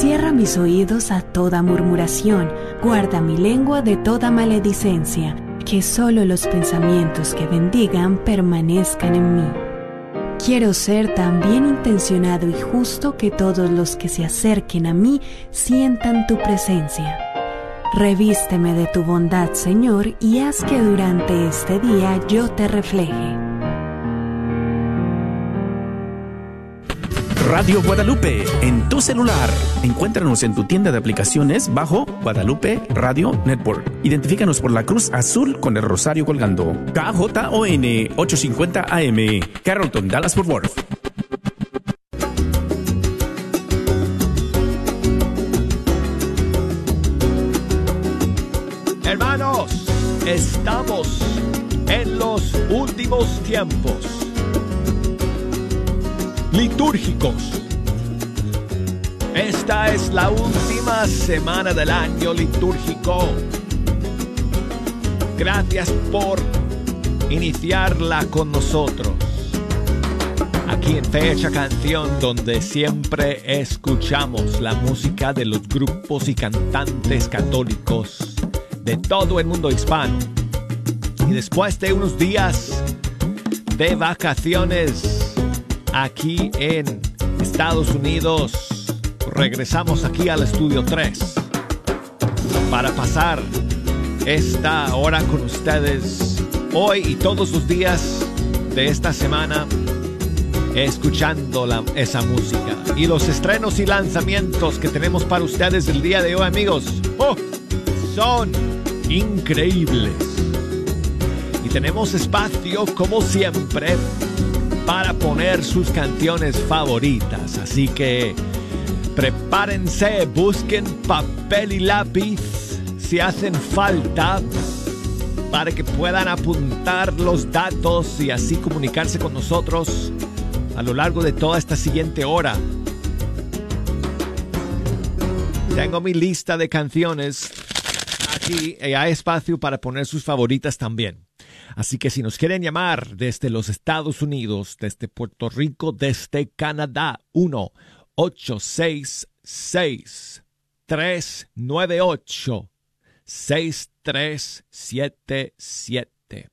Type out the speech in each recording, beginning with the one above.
Cierra mis oídos a toda murmuración, guarda mi lengua de toda maledicencia, que solo los pensamientos que bendigan permanezcan en mí. Quiero ser tan bien intencionado y justo que todos los que se acerquen a mí sientan tu presencia. Revísteme de tu bondad, Señor, y haz que durante este día yo te refleje. Radio Guadalupe en tu celular. Encuéntranos en tu tienda de aplicaciones bajo Guadalupe Radio Network. Identifícanos por la cruz azul con el rosario colgando. KJON 850 AM, Carrollton, Dallas Fort Worth. Hermanos, estamos en los últimos tiempos litúrgicos. Esta es la última semana del año litúrgico. Gracias por iniciarla con nosotros. Aquí en Fecha Canción, donde siempre escuchamos la música de los grupos y cantantes católicos de todo el mundo hispano. Y después de unos días de vacaciones, aquí en Estados Unidos. Regresamos aquí al estudio 3 para pasar esta hora con ustedes hoy y todos los días de esta semana escuchando esa música. Y los estrenos y lanzamientos que tenemos para ustedes el día de hoy amigos oh, son increíbles. Y tenemos espacio como siempre para poner sus canciones favoritas. Así que prepárense, busquen papel y lápiz si hacen falta para que puedan apuntar los datos y así comunicarse con nosotros a lo largo de toda esta siguiente hora. Tengo mi lista de canciones aquí y hay espacio para poner sus favoritas también. Así que si nos quieren llamar desde los Estados Unidos, desde Puerto Rico, desde Canadá, 1 866 398 6377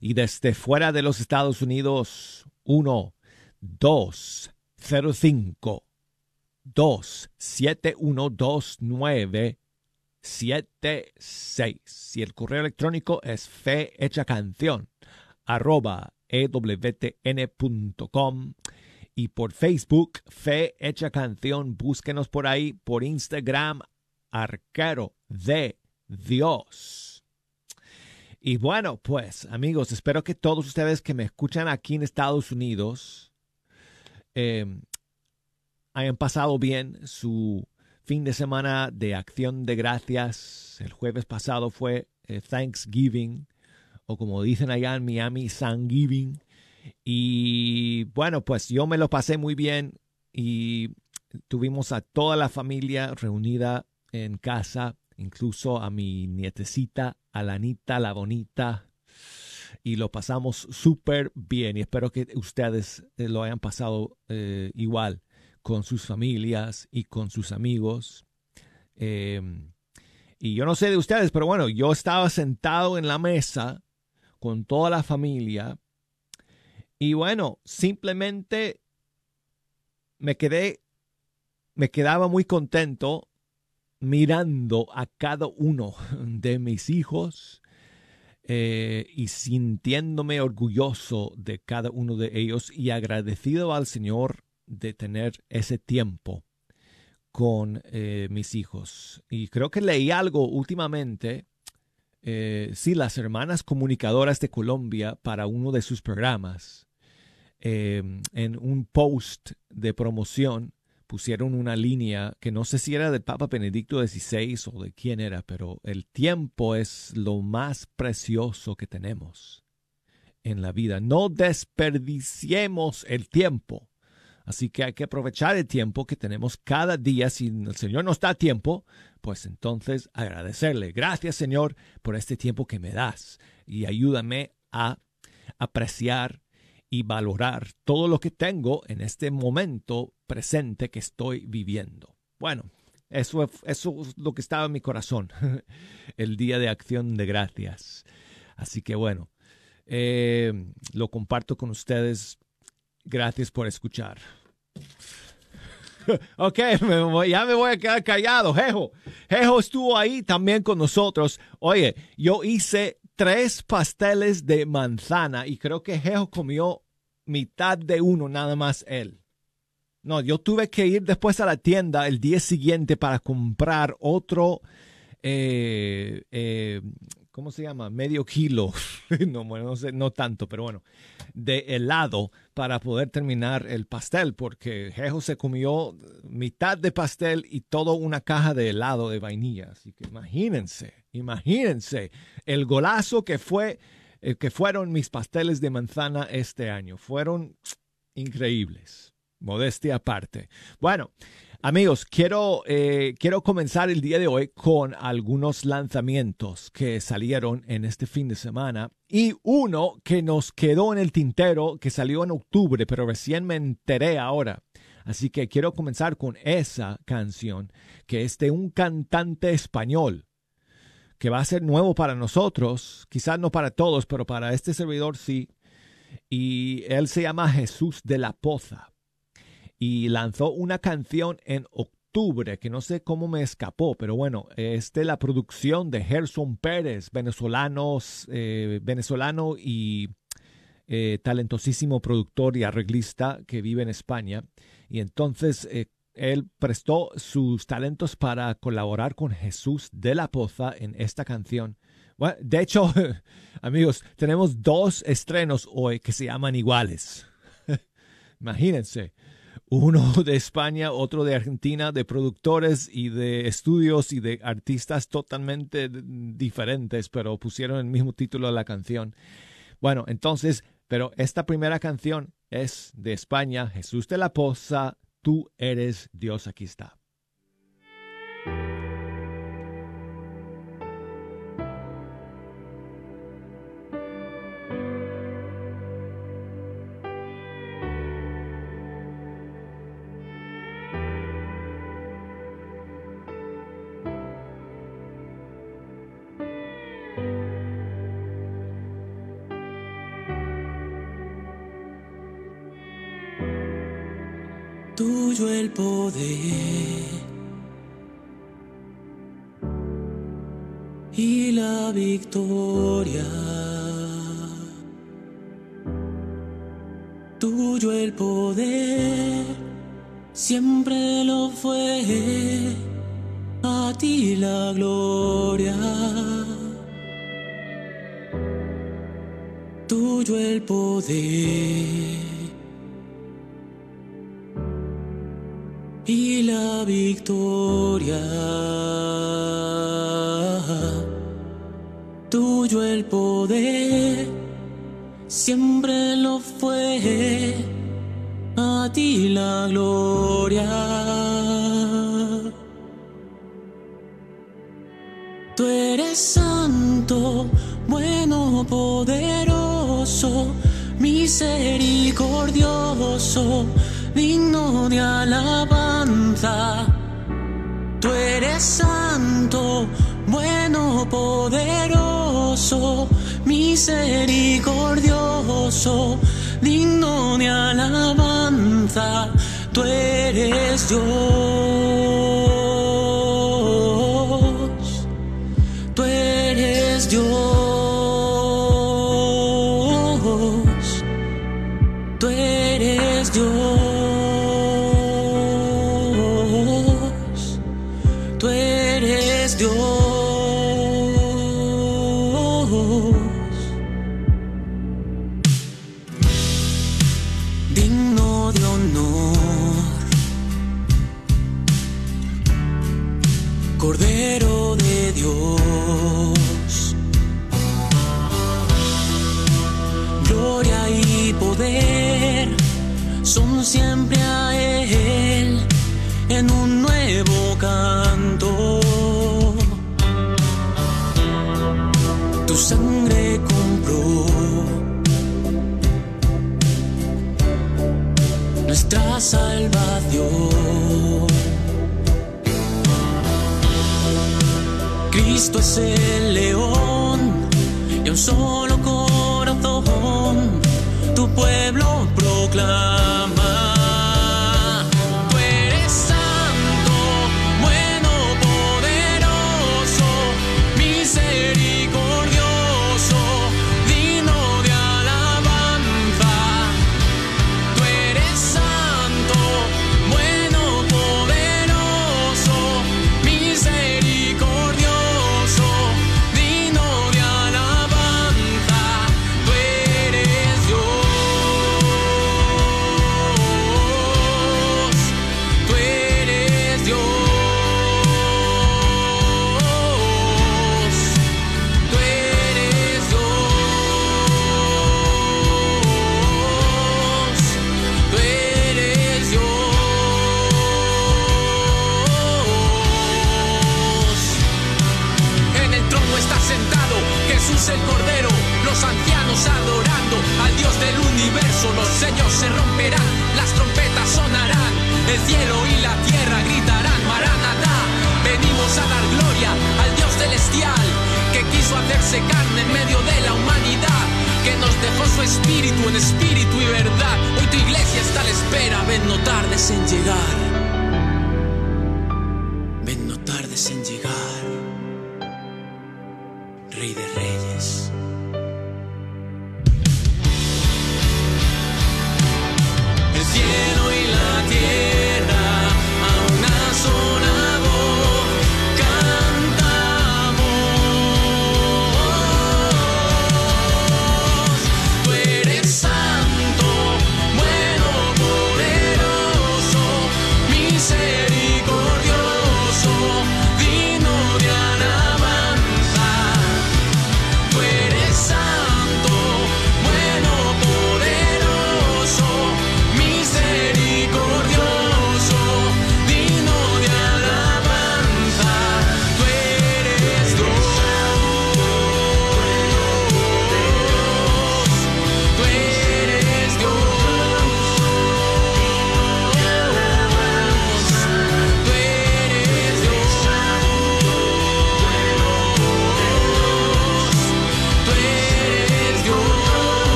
y desde fuera de los Estados Unidos 1 205 27129 76. Y el correo electrónico es fe hecha canción arroba ewtn.com y por Facebook, Fe Hecha Canción, búsquenos por ahí, por Instagram, Arquero de Dios. Y bueno, pues amigos, espero que todos ustedes que me escuchan aquí en Estados Unidos eh, hayan pasado bien su fin de semana de acción de gracias. El jueves pasado fue eh, Thanksgiving, o como dicen allá en Miami, Thanksgiving. Y bueno, pues yo me lo pasé muy bien y tuvimos a toda la familia reunida en casa, incluso a mi nietecita, Alanita la bonita, y lo pasamos súper bien y espero que ustedes eh, lo hayan pasado eh, igual con sus familias y con sus amigos. Em, y yo no sé de ustedes, pero bueno, yo estaba sentado en la mesa con toda la familia y bueno, simplemente me quedé, me quedaba muy contento mirando a cada uno de mis hijos eh, y sintiéndome orgulloso de cada uno de ellos y agradecido al Señor de tener ese tiempo con eh, mis hijos. Y creo que leí algo últimamente, eh, sí, las hermanas comunicadoras de Colombia para uno de sus programas, em, en un post de promoción pusieron una línea que no sé si era del Papa Benedicto XVI o de quién era, pero el tiempo es lo más precioso que tenemos en la vida. No desperdiciemos el tiempo. Así que hay que aprovechar el tiempo que tenemos cada día. Si el Señor nos da tiempo, pues entonces agradecerle. Gracias Señor por este tiempo que me das y ayúdame a apreciar y valorar todo lo que tengo en este momento presente que estoy viviendo. bueno, eso, eso es lo que estaba en mi corazón el día de acción de gracias. Así que bueno, eh, lo comparto con ustedes. Gracias por escuchar. ok, ya me voy a quedar callado. Jejo, Jejo estuvo ahí también con nosotros. Oye, yo hice tres pasteles de manzana y creo que Jejo comió mitad de uno nada más él. No, yo tuve que ir después a la tienda el día siguiente para comprar otro, eh, eh, ¿cómo se llama? Medio kilo, no, bueno, no, sé, no tanto, pero bueno, de helado para poder terminar el pastel, porque Jejo se comió mitad de pastel y toda una caja de helado de vainilla. Así que imagínense, imagínense el golazo que fue, eh, que fueron mis pasteles de manzana este año. Fueron increíbles. Modestia aparte. Bueno, amigos, quiero, eh, quiero comenzar el día de hoy con algunos lanzamientos que salieron en este fin de semana y uno que nos quedó en el tintero que salió en octubre, pero recién me enteré ahora. Así que quiero comenzar con esa canción que es de un cantante español que va a ser nuevo para nosotros, quizás no para todos, pero para este servidor sí. Y él se llama Jesús de la Poza y lanzó una canción en octubre que no sé cómo me escapó, pero bueno, es de la producción de Gerson Pérez, venezolanos, eh, venezolano y eh, talentosísimo productor y arreglista que vive en España. Y entonces eh, él prestó sus talentos para colaborar con Jesús de la Poza en esta canción. de hecho, amigos, tenemos dos estrenos hoy que se llaman iguales. Imagínense uno de España, otro de Argentina, de productores y de estudios y de artistas totalmente diferentes, pero pusieron el mismo título a la canción. Bueno, entonces, pero esta primera canción es de España, Jesús de la Poza, tú eres Dios, aquí está. Tuyo el poder y la victoria. Tuyo el poder, siempre lo fue, a ti la gloria. Tuyo el poder misericordioso, digno de alabanza. Tú eres Dios. Escuchamos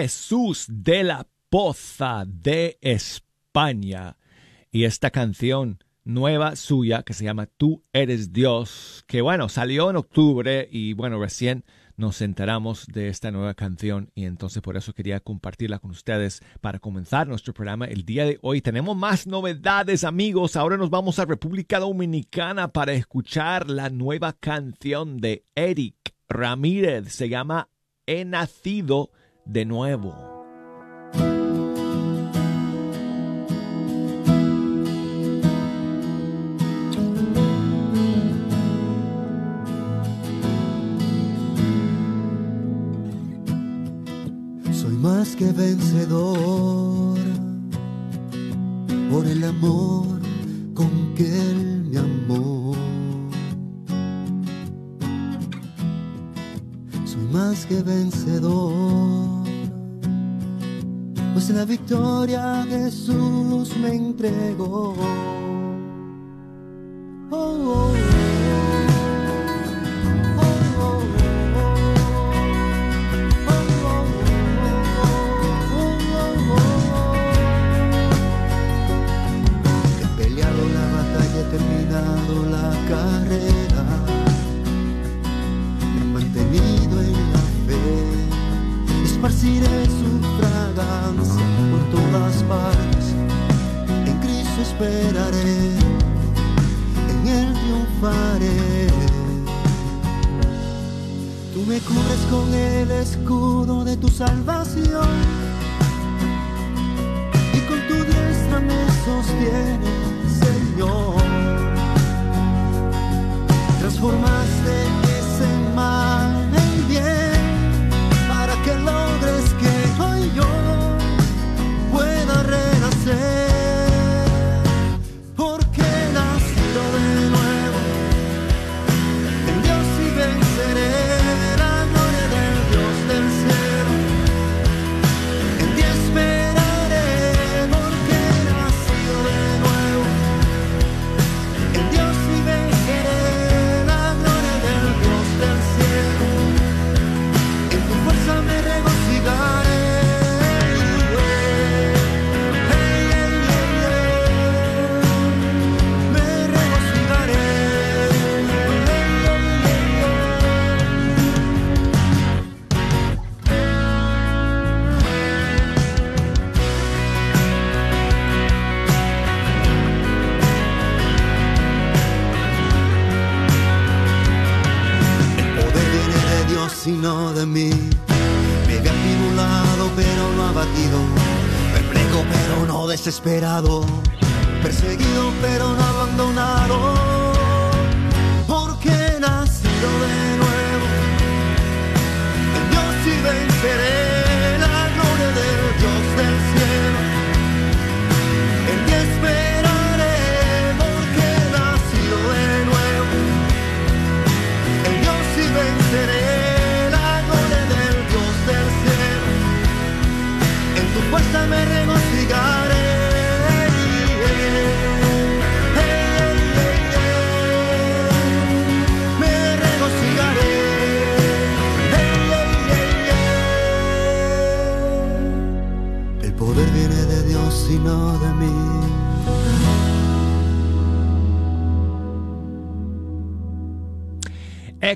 Jesús de la Poza de España. Y esta canción nueva suya que se llama Tú eres Dios, que bueno, salió en octubre y bueno, recién nos enteramos de esta nueva canción y entonces por eso quería compartirla con ustedes para comenzar nuestro programa el día de hoy. Tenemos más novedades amigos, ahora nos vamos a República Dominicana para escuchar la nueva canción de Eric Ramírez, se llama he nacido de nuevo. Soy más que vencedor por el amor con que él me amó más que vencedor. Pues la victoria Jesús me entregó. Desesperado.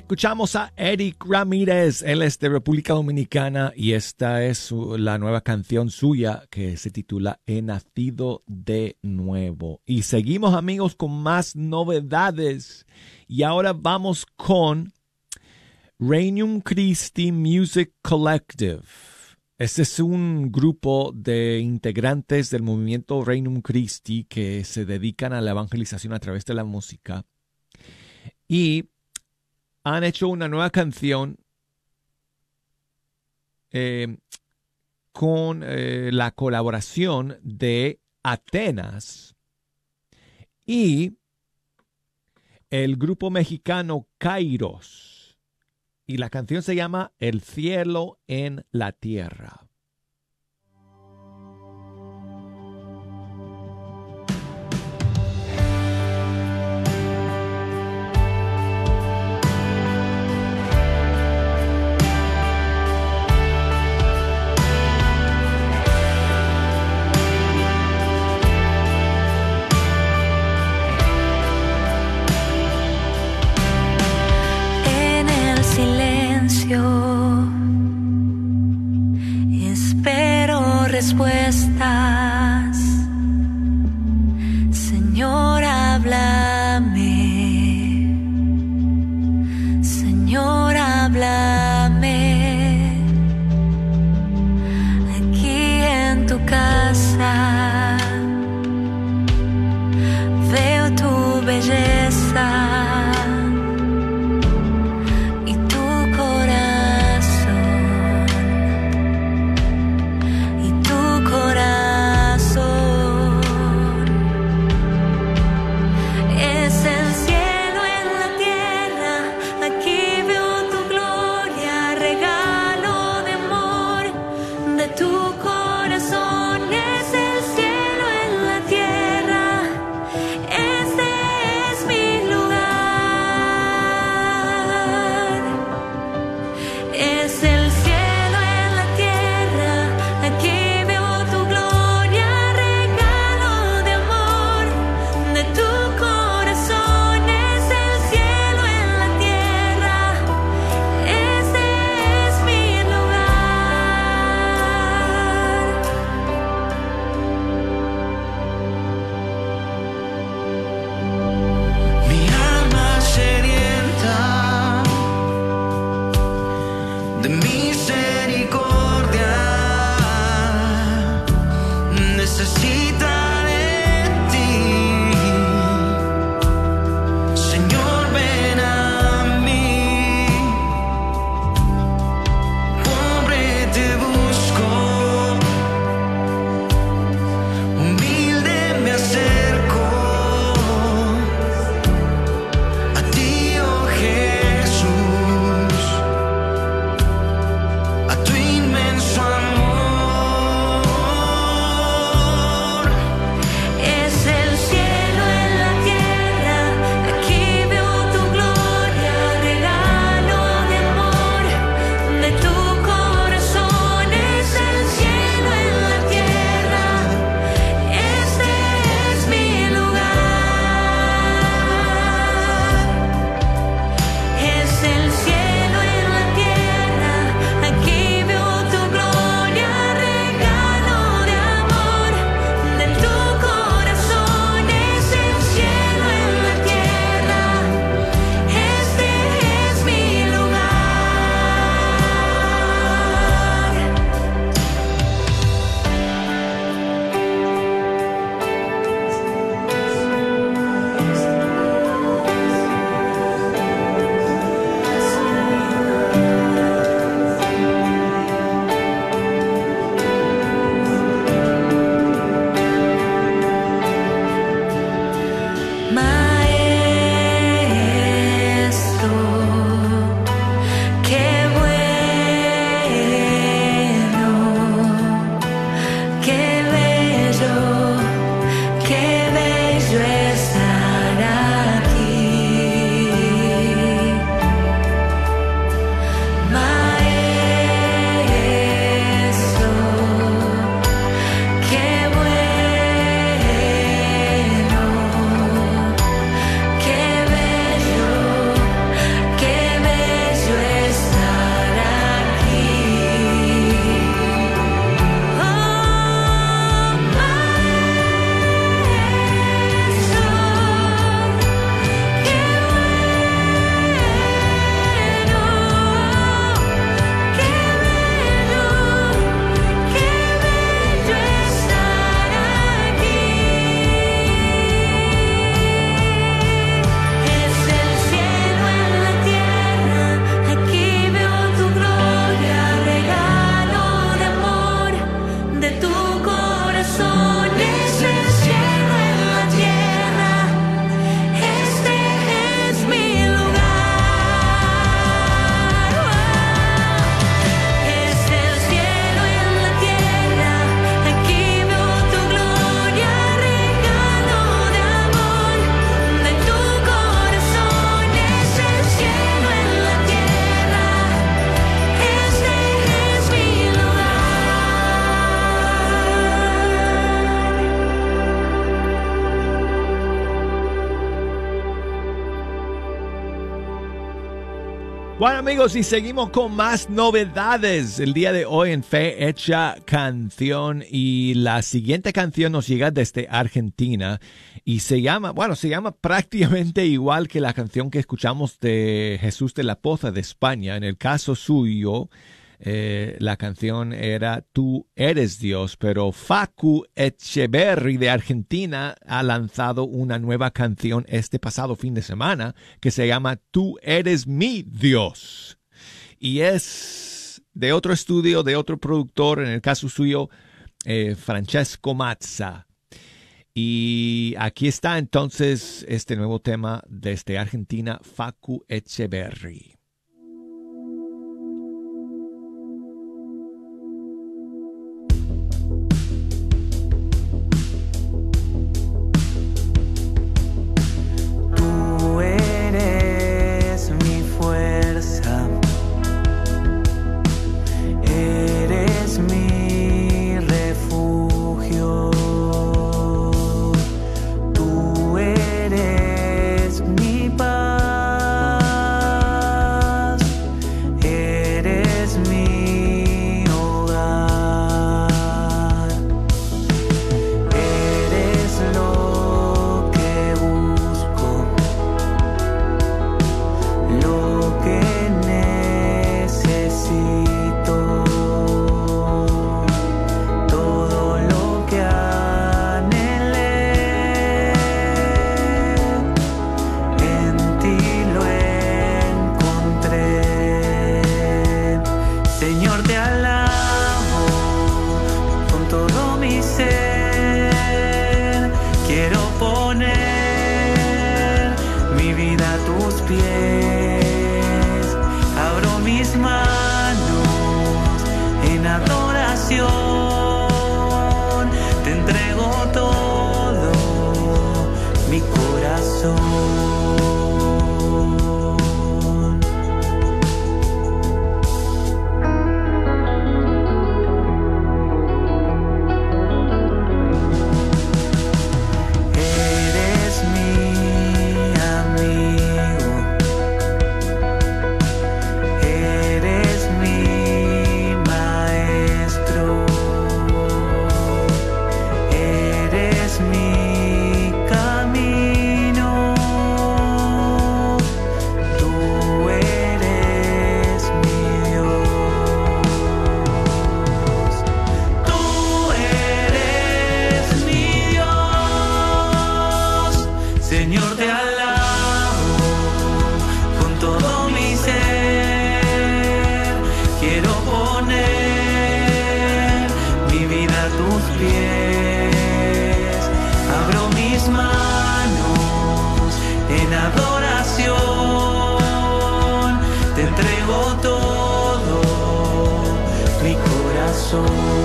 Escuchamos a Eric Ramírez, él es de República Dominicana y esta es la nueva canción suya que se titula He nacido de nuevo. Y seguimos amigos con más novedades y ahora vamos con Regnum Christi Music Collective. Este es un grupo de integrantes del movimiento Regnum Christi que se dedican a la evangelización a través de la música. Y han hecho una nueva canción eh, con eh, la colaboración de Atenas y el grupo mexicano Kairos. Y la canción se llama El cielo en la tierra. Espero amigos, y seguimos con más novedades el día de hoy en Fe Hecha Canción y la siguiente canción nos llega desde Argentina y se llama, bueno, se llama prácticamente igual que la canción que escuchamos de Jesús de la Poza de España. En el caso suyo, eh, la canción era Tú eres Dios, pero Facu Echeverry de Argentina ha lanzado una nueva canción este pasado fin de semana que se llama Tú eres mi Dios. Y es de otro estudio, de otro productor, en el caso suyo, eh, Francesco Mazza. Y aquí está entonces este nuevo tema desde Argentina, Facu Echeverry. soul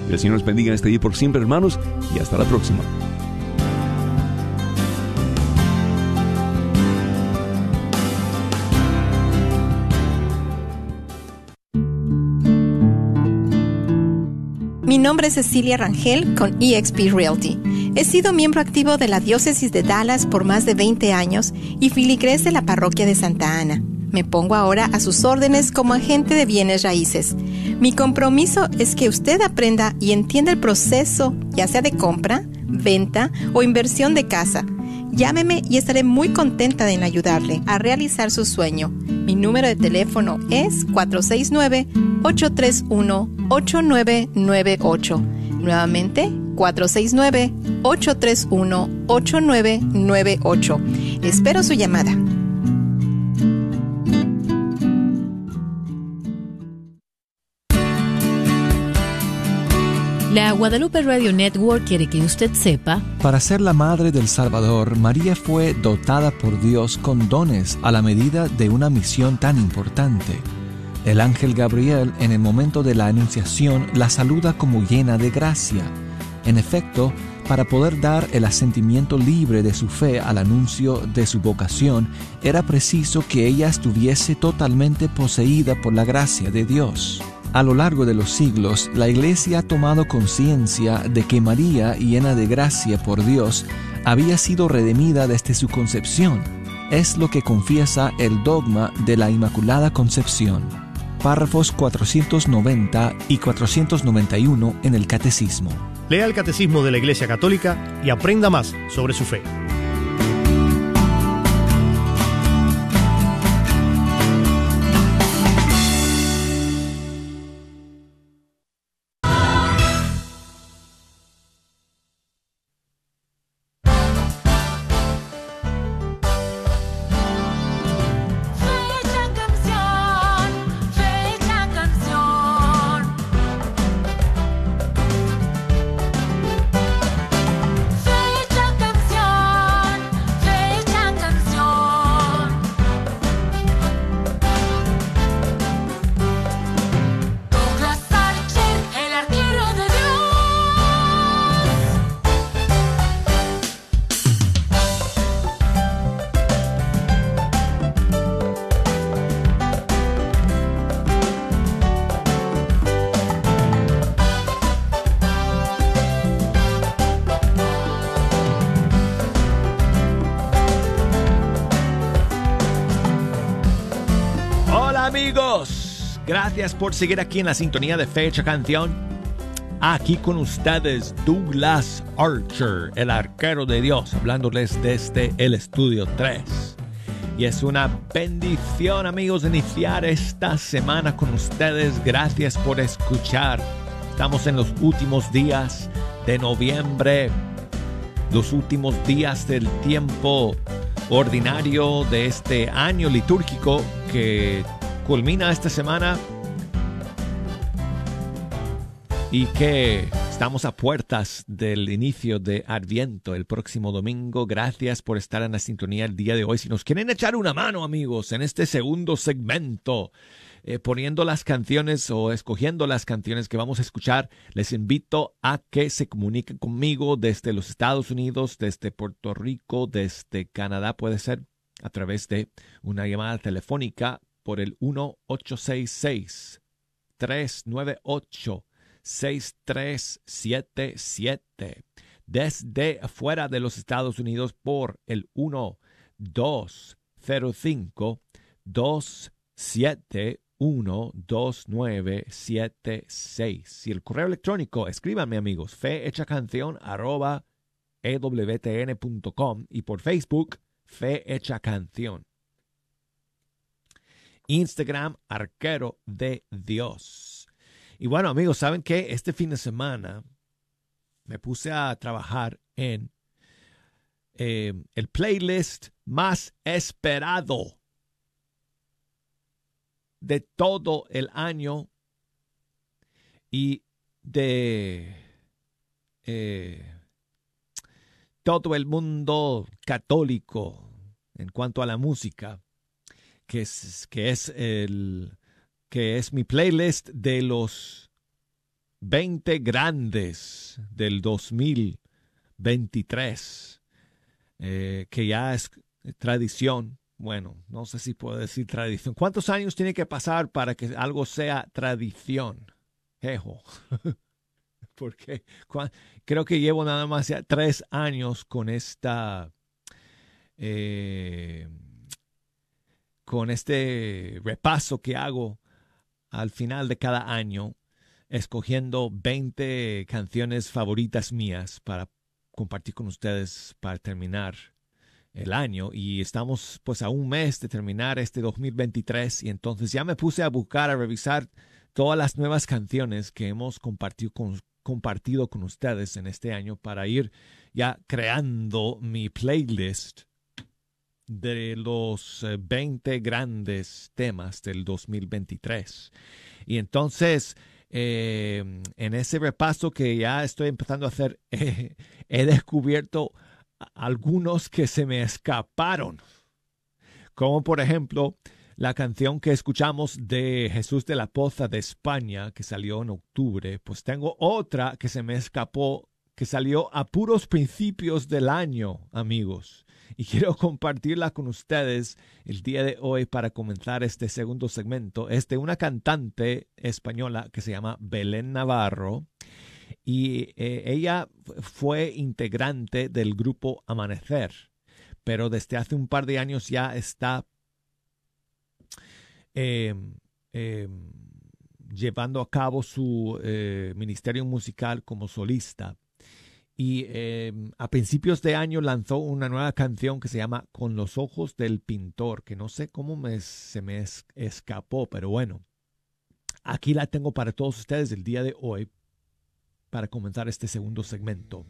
Que el Señor les bendiga en este día por siempre, hermanos, y hasta la próxima. Mi nombre es Cecilia Rangel con EXP Realty. He sido miembro activo de la Diócesis de Dallas por más de 20 años y filigrés de la Parroquia de Santa Ana. Me pongo ahora a sus órdenes como agente de bienes raíces. Mi compromiso es que usted aprenda y entienda el proceso, ya sea de compra, venta o inversión de casa. Llámeme y estaré muy contenta en ayudarle a realizar su sueño. Mi número de teléfono es 469-831-8998. Nuevamente, 469-831-8998. Espero su llamada. La Guadalupe Radio Network quiere que usted sepa. Para ser la madre del Salvador, María fue dotada por Dios con dones a la medida de una misión tan importante. El ángel Gabriel, en el momento de la anunciación, la saluda como llena de gracia. En efecto, para poder dar el asentimiento libre de su fe al anuncio de su vocación, era preciso que ella estuviese totalmente poseída por la gracia de Dios. A lo largo de los siglos, la Iglesia ha tomado conciencia de que María, llena de gracia por Dios, había sido redimida desde su concepción. Es lo que confiesa el dogma de la Inmaculada Concepción. Párrafos 490 y 491 en el Catecismo. Lea el Catecismo de la Iglesia Católica y aprenda más sobre su fe. Gracias por seguir aquí en la sintonía de Fecha Canción. Aquí con ustedes Douglas Archer, el arquero de Dios, hablándoles desde el estudio 3. Y es una bendición amigos iniciar esta semana con ustedes. Gracias por escuchar. Estamos en los últimos días de noviembre, los últimos días del tiempo ordinario de este año litúrgico que culmina esta semana y que estamos a puertas del inicio de Adviento el próximo domingo. Gracias por estar en la sintonía el día de hoy. Si nos quieren echar una mano, amigos, en este segundo segmento, eh, poniendo las canciones o escogiendo las canciones que vamos a escuchar, les invito a que se comuniquen conmigo desde los Estados Unidos, desde Puerto Rico, desde Canadá, puede ser a través de una llamada telefónica por el 1866 398 6377 desde afuera de los Estados Unidos por el 1205 271 2976 y el correo electrónico escríbanme amigos fe hecha canción arroba ewtn.com y por Facebook fe hecha canción Instagram arquero de Dios y bueno, amigos, ¿saben qué? Este fin de semana me puse a trabajar en eh, el playlist más esperado de todo el año y de eh, todo el mundo católico en cuanto a la música, que es, que es el que es mi playlist de los 20 grandes del 2023, eh, que ya es tradición. Bueno, no sé si puedo decir tradición. ¿Cuántos años tiene que pasar para que algo sea tradición? Jejo. porque creo que llevo nada más ya tres años con esta, eh, con este repaso que hago al final de cada año, escogiendo 20 canciones favoritas mías para compartir con ustedes para terminar el año. Y estamos pues a un mes de terminar este 2023 y entonces ya me puse a buscar, a revisar todas las nuevas canciones que hemos compartido compartido con ustedes en este año para ir ya creando mi playlist de los eh, 20 grandes temas del 2023. Y entonces, eh, en ese repaso que ya estoy empezando a hacer, eh, he descubierto algunos que se me escaparon. Como por ejemplo, la canción que escuchamos de Jesús de la Poza de España, que salió en octubre, pues tengo otra que se me escapó, que salió a puros principios del año, amigos. Y quiero compartirla con ustedes el día de hoy para comenzar este segundo segmento. Es de una cantante española que se llama Belén Navarro. Y eh, ella fu- fue integrante del grupo Amanecer, pero desde hace un par de años ya está eh, eh, llevando a cabo su eh, ministerio musical como solista. Y eh, a principios de año lanzó una nueva canción que se llama Con los ojos del pintor, que no sé cómo me, se me es- escapó, pero bueno, aquí la tengo para todos ustedes el día de hoy para comenzar este segundo segmento.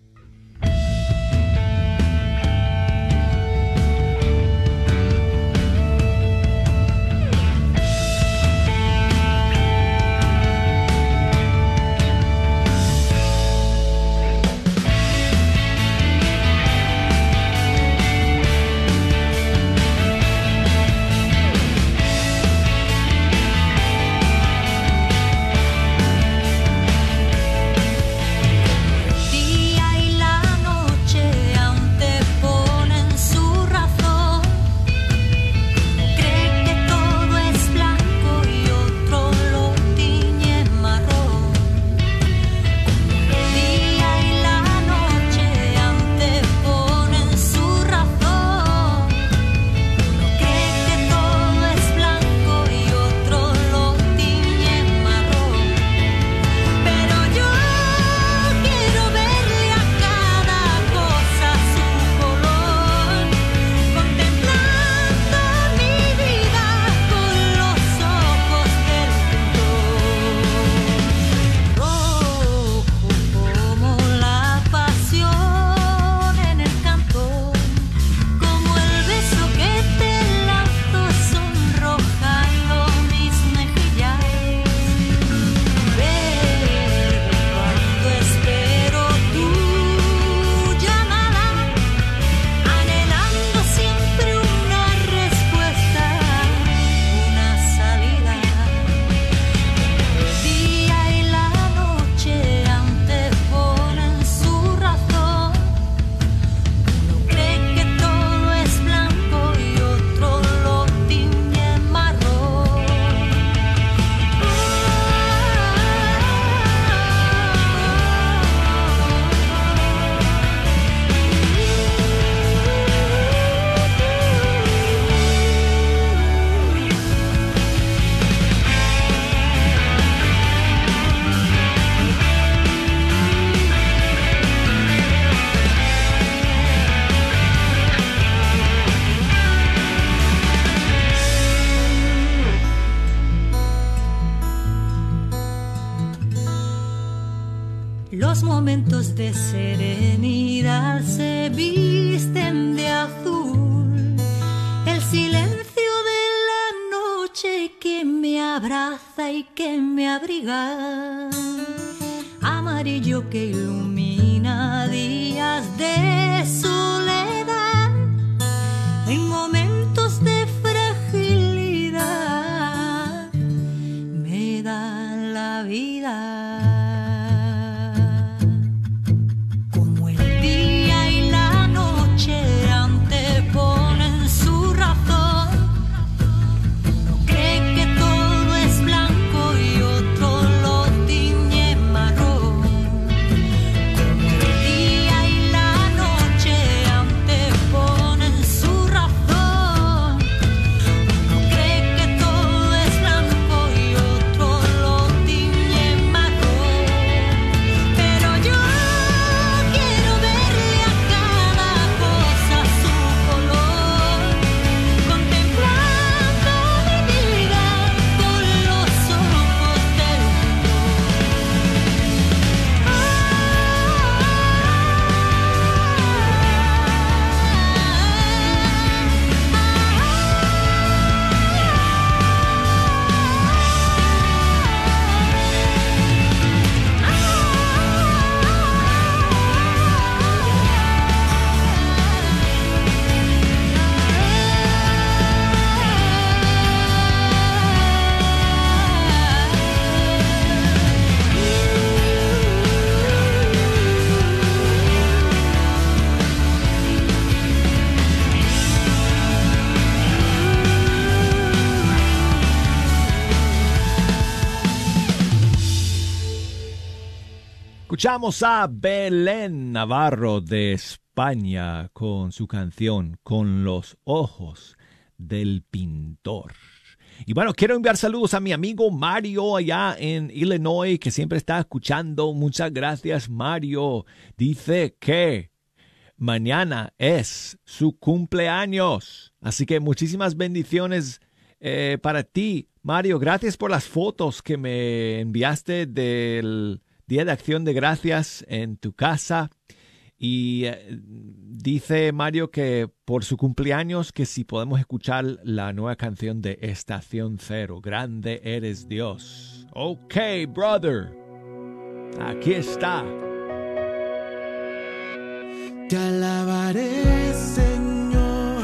Y que me abriga. Amarillo que ilumina días de soledad. Escuchamos a Belén Navarro de España con su canción Con los ojos del pintor. Y bueno, quiero enviar saludos a mi amigo Mario allá en Illinois, que siempre está escuchando. Muchas gracias, Mario. Dice que mañana es su cumpleaños. Así que muchísimas bendiciones eh, para ti, Mario. Gracias por las fotos que me enviaste del Día de Acción de Gracias en tu casa. Y eh, dice Mario que por su cumpleaños que si podemos escuchar la nueva canción de Estación Cero, Grande eres Dios. Ok, brother. Aquí está. Te alabaré, Señor.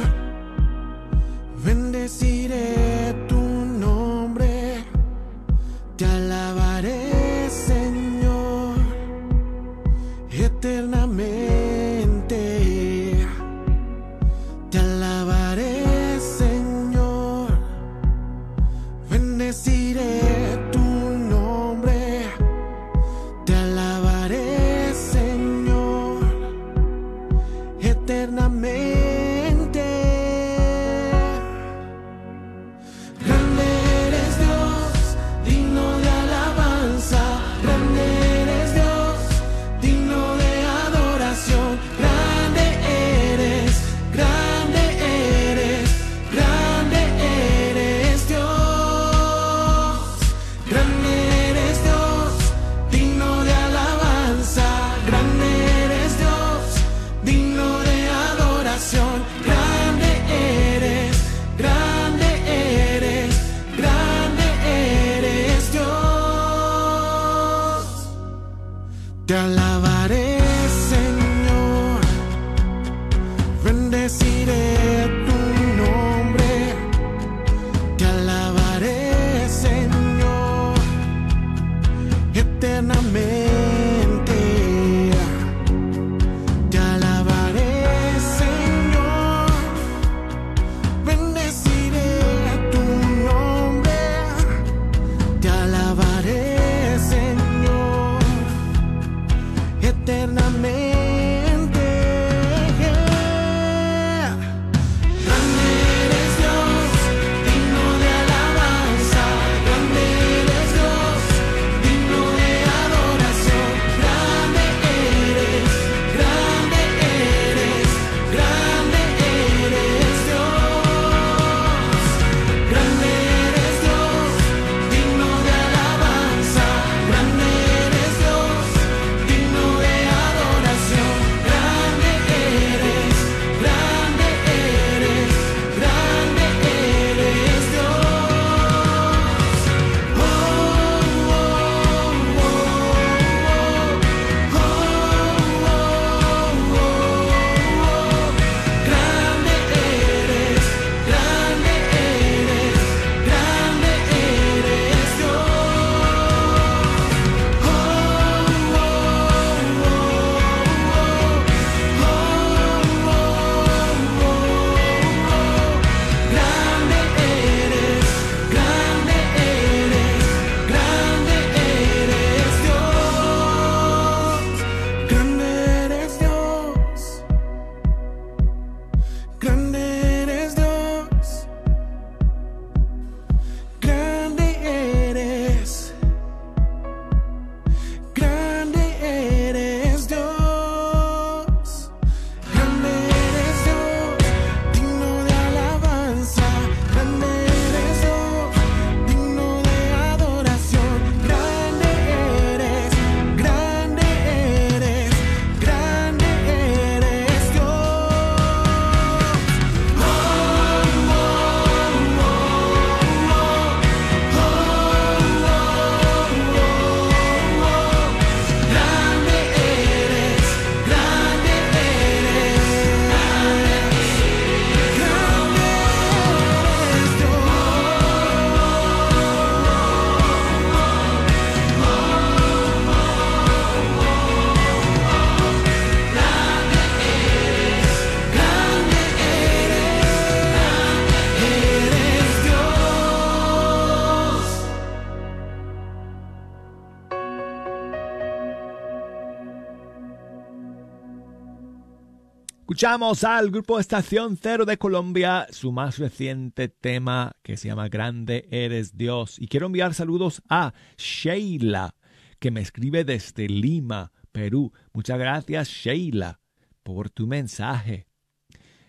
Escuchamos al grupo Estación Cero de Colombia, su más reciente tema que se llama Grande Eres Dios. Y quiero enviar saludos a Sheila, que me escribe desde Lima, Perú. Muchas gracias, Sheila, por tu mensaje.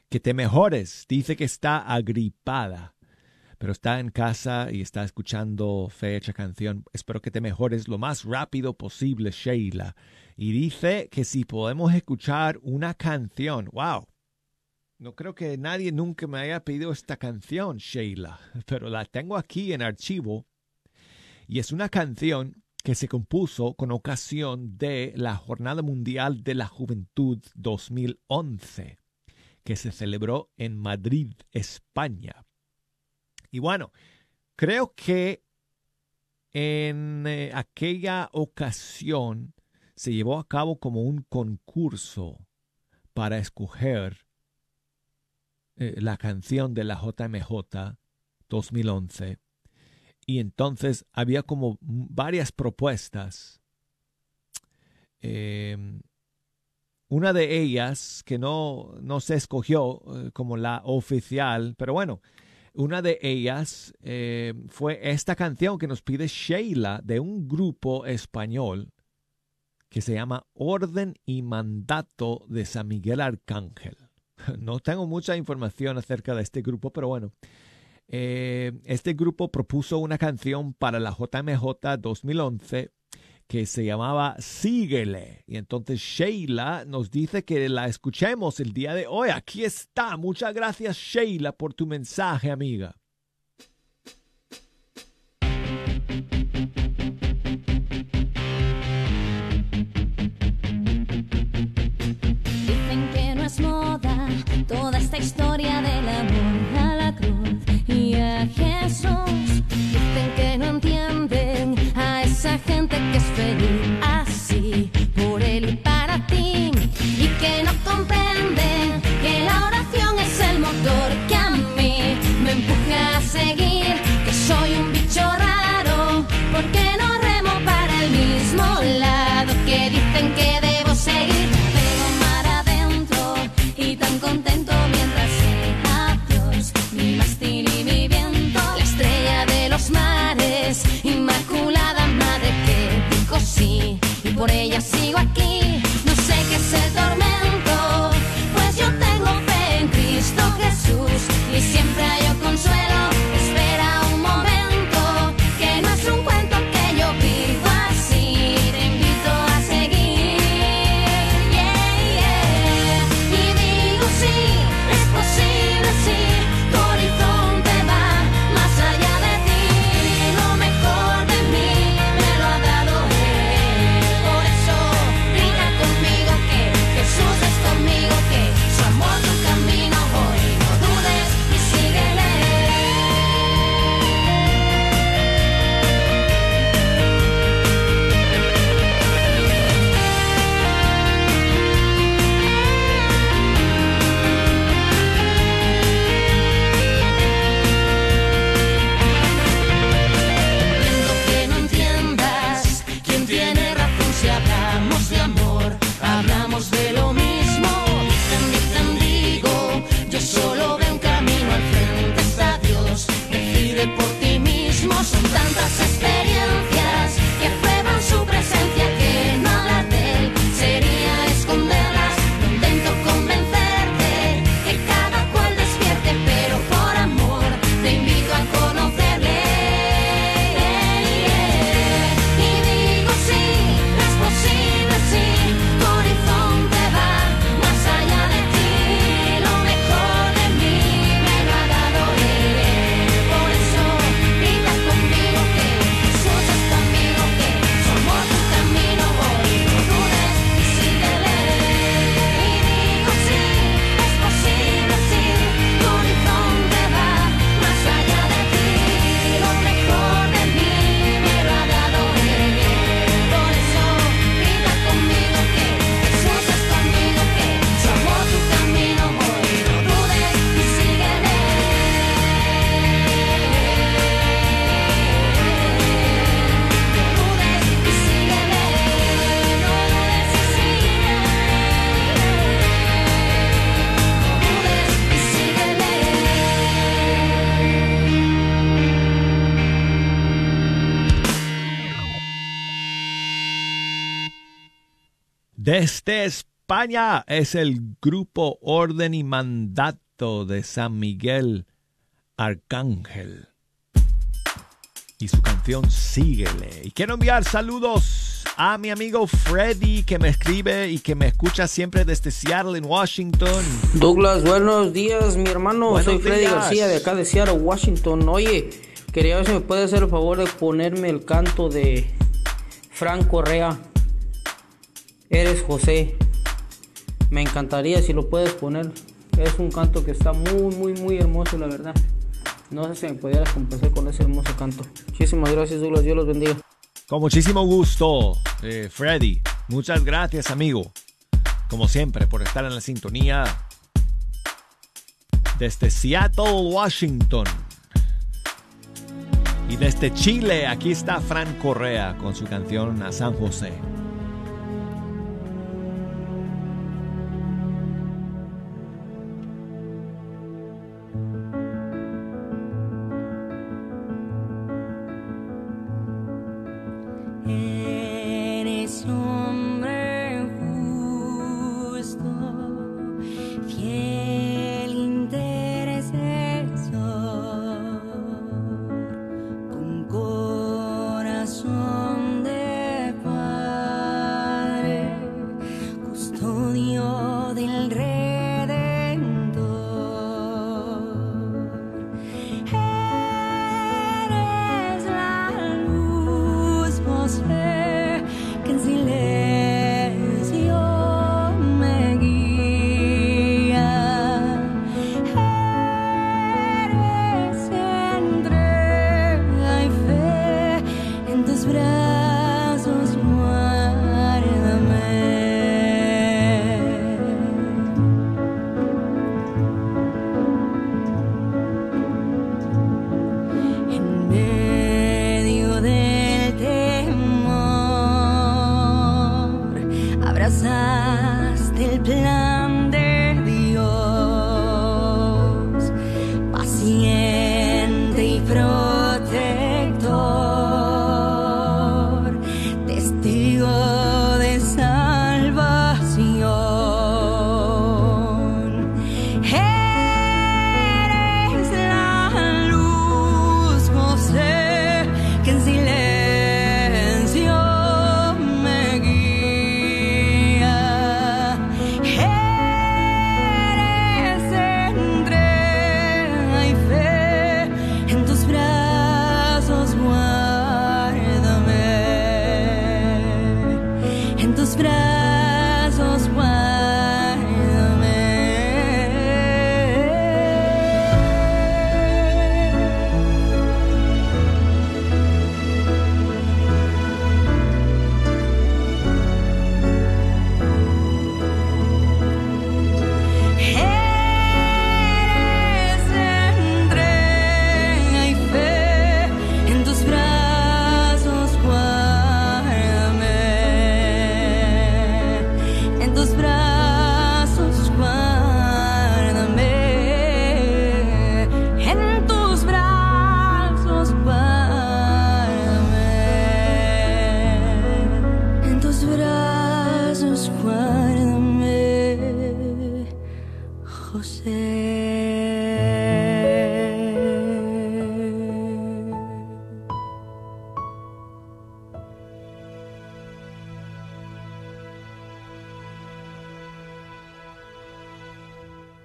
Que te mejores. Dice que está agripada, pero está en casa y está escuchando fecha canción. Espero que te mejores lo más rápido posible, Sheila. Y dice que si podemos escuchar una canción. ¡Wow! No creo que nadie nunca me haya pedido esta canción, Sheila, pero la tengo aquí en archivo. Y es una canción que se compuso con ocasión de la Jornada Mundial de la Juventud 2011, que se celebró en Madrid, España. Y bueno, creo que en eh, aquella ocasión se llevó a cabo como un concurso para escoger eh, la canción de la JMJ 2011. Y entonces había como varias propuestas. Eh, una de ellas que no, no se escogió eh, como la oficial, pero bueno, una de ellas eh, fue esta canción que nos pide Sheila de un grupo español que se llama Orden y Mandato de San Miguel Arcángel. No tengo mucha información acerca de este grupo, pero bueno, eh, este grupo propuso una canción para la JMJ 2011 que se llamaba Síguele. Y entonces Sheila nos dice que la escuchemos el día de hoy. Aquí está. Muchas gracias Sheila por tu mensaje, amiga. Historia del amor a la cruz y a Jesús. Dicen que no entienden Desde España es el grupo Orden y Mandato de San Miguel Arcángel. Y su canción Síguele. Y quiero enviar saludos a mi amigo Freddy que me escribe y que me escucha siempre desde Seattle en Washington. Douglas, buenos días, mi hermano. Buenos Soy Freddy días. García de acá de Seattle, Washington. Oye, quería ver si me puede hacer el favor de ponerme el canto de Frank Correa. Eres José. Me encantaría si lo puedes poner. Es un canto que está muy, muy, muy hermoso, la verdad. No sé si me pudieras complacer con ese hermoso canto. Muchísimas gracias, Douglas. Dios los bendiga. Con muchísimo gusto, eh, Freddy. Muchas gracias, amigo. Como siempre, por estar en la sintonía desde Seattle, Washington. Y desde Chile, aquí está Fran Correa con su canción A San José.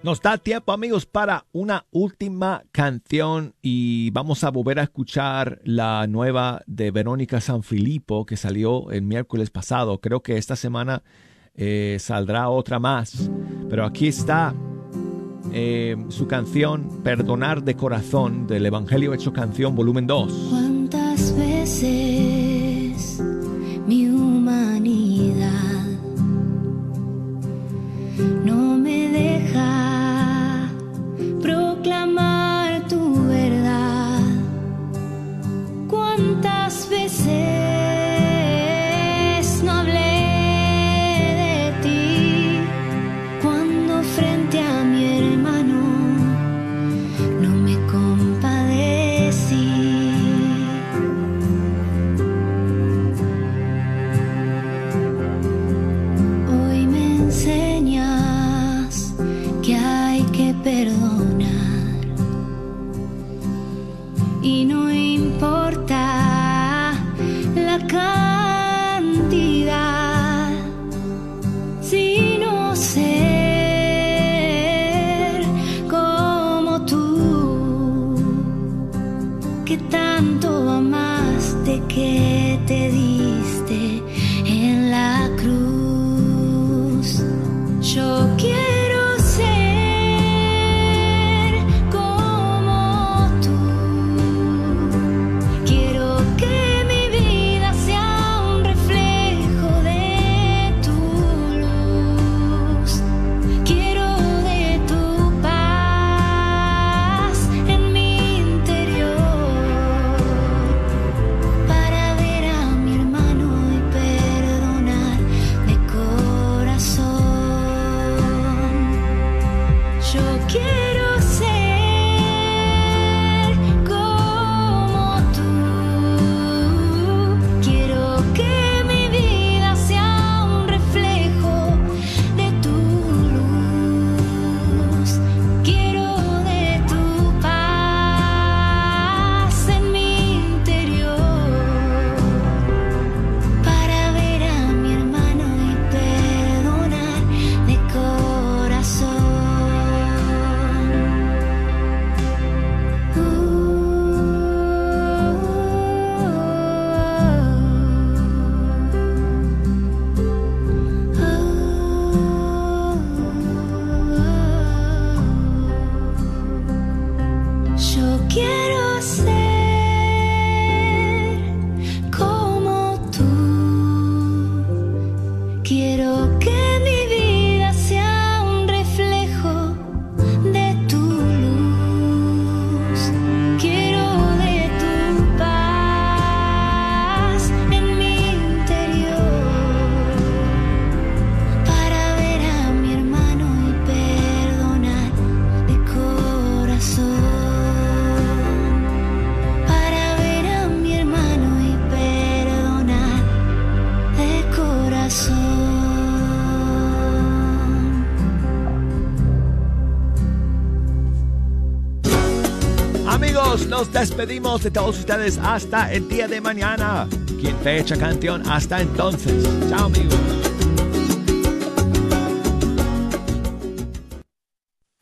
Nos da tiempo, amigos, para una última canción y vamos a volver a escuchar la nueva de Verónica Sanfilippo que salió el miércoles pasado. Creo que esta semana eh, saldrá otra más. Pero aquí está eh, su canción Perdonar de Corazón del Evangelio Hecho Canción, volumen 2. ¿Cuántas veces mi humanidad no me proclamar tu verdad? ¿Cuántas veces despedimos de todos ustedes hasta el día de mañana. Quien fecha canción hasta entonces. Chao amigos.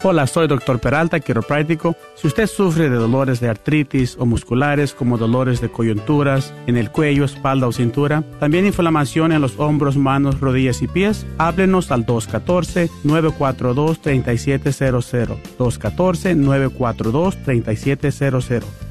Hola, soy Dr. Peralta, quiropráctico. Si usted sufre de dolores de artritis o musculares como dolores de coyunturas en el cuello, espalda o cintura, también inflamación en los hombros, manos, rodillas y pies, háblenos al 214-942-3700. 214-942-3700.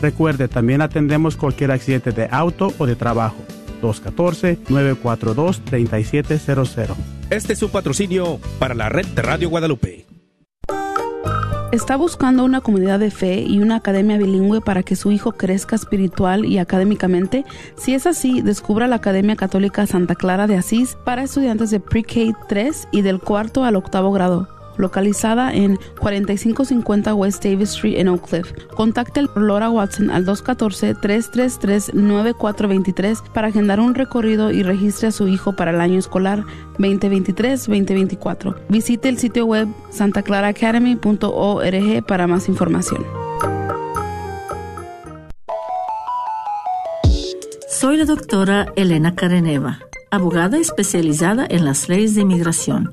Recuerde, también atendemos cualquier accidente de auto o de trabajo. 214-942-3700. Este es su patrocinio para la red de Radio Guadalupe. ¿Está buscando una comunidad de fe y una academia bilingüe para que su hijo crezca espiritual y académicamente? Si es así, descubra la Academia Católica Santa Clara de Asís para estudiantes de Pre-K 3 y del cuarto al octavo grado localizada en 4550 West Davis Street en Oak Cliff. Contacte a Laura Watson al 214-333-9423 para agendar un recorrido y registre a su hijo para el año escolar 2023-2024. Visite el sitio web santaclaraacademy.org para más información. Soy la doctora Elena Careneva, abogada especializada en las leyes de inmigración.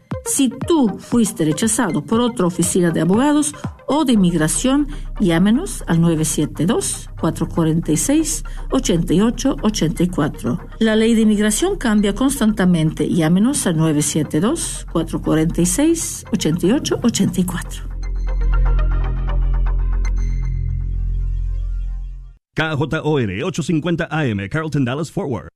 Si tú fuiste rechazado por otra oficina de abogados o de inmigración, llámenos al 972-446-8884. La ley de inmigración cambia constantemente. Llámenos al 972-446-8884. KJOR 850 AM, Carlton Dallas Forward.